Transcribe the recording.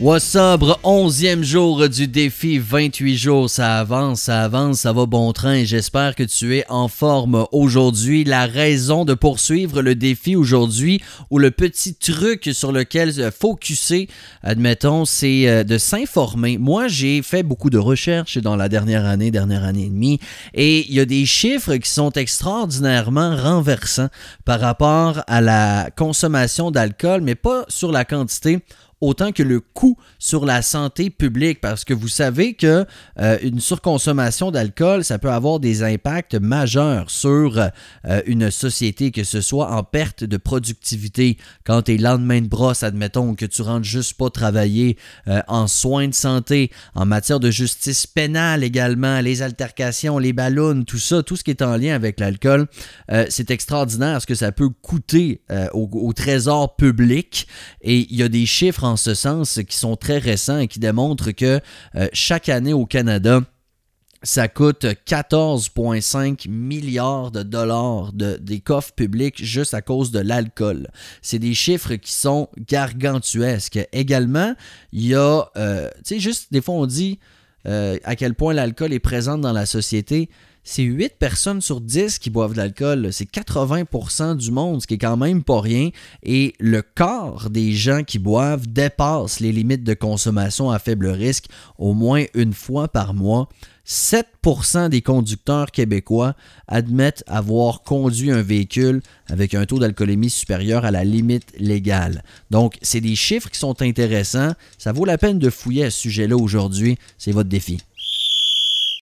Up, 11e jour du défi, 28 jours, ça avance, ça avance, ça va bon train. J'espère que tu es en forme aujourd'hui. La raison de poursuivre le défi aujourd'hui ou le petit truc sur lequel focuser, admettons, c'est euh, de s'informer. Moi, j'ai fait beaucoup de recherches dans la dernière année, dernière année et demie, et il y a des chiffres qui sont extraordinairement renversants par rapport à la consommation d'alcool, mais pas sur la quantité autant que le coût sur la santé publique parce que vous savez que euh, une surconsommation d'alcool ça peut avoir des impacts majeurs sur euh, une société que ce soit en perte de productivité. Quand tu es lendemain de brosse admettons que tu rentres juste pas travailler euh, en soins de santé en matière de justice pénale également les altercations les ballons tout ça tout ce qui est en lien avec l'alcool c'est extraordinaire ce que ça peut coûter au, au trésor public. Et il y a des chiffres en ce sens qui sont très récents et qui démontrent que euh, chaque année au Canada, ça coûte 14,5 milliards de dollars de, des coffres publics juste à cause de l'alcool. C'est des chiffres qui sont gargantuesques. Également, il y a, euh, tu sais, juste des fois on dit euh, à quel point l'alcool est présent dans la société c'est 8 personnes sur 10 qui boivent de l'alcool. C'est 80% du monde, ce qui est quand même pas rien. Et le quart des gens qui boivent dépassent les limites de consommation à faible risque au moins une fois par mois. 7% des conducteurs québécois admettent avoir conduit un véhicule avec un taux d'alcoolémie supérieur à la limite légale. Donc, c'est des chiffres qui sont intéressants. Ça vaut la peine de fouiller à ce sujet-là aujourd'hui. C'est votre défi.